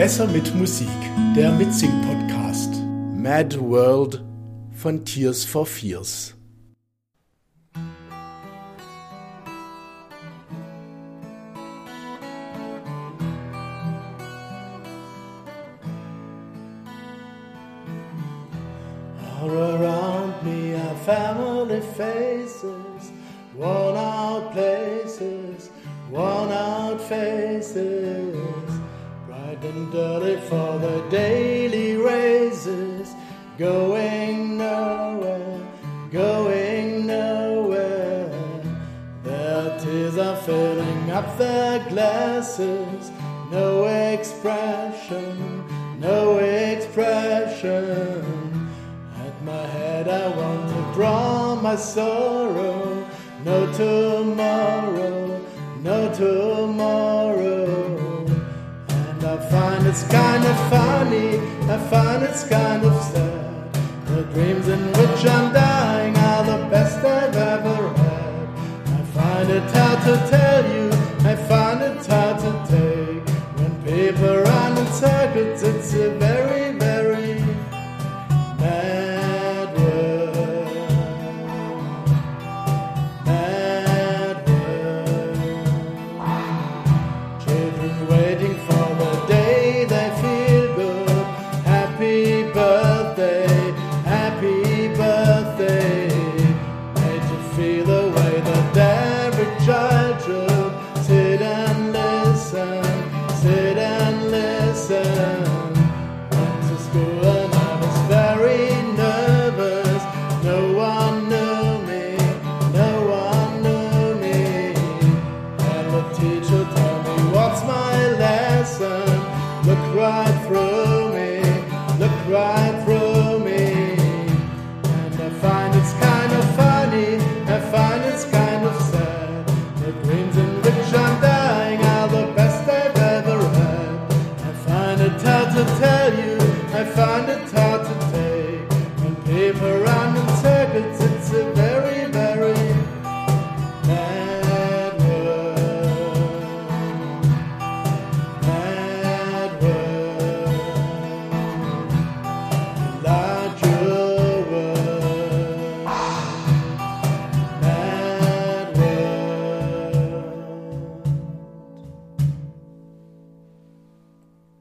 Besser mit Musik, der Mitsing-Podcast. Mad World von Tears for Fears. All around me are family faces, worn out places, worn out faces, and dirty for the daily raises, going nowhere, going nowhere. Their tears are filling up their glasses, no expression, no expression. At my head I want to draw my sorrow. No tomorrow, no tomorrow. Find it's kind of funny, I find it's kind of sad. The dreams in which I'm dying are the best I've ever had. I find it hard to tell sit and listen. Went to school and I was very nervous. No one knew me, no one knew me. And the teacher told me, What's my lesson? Look right. the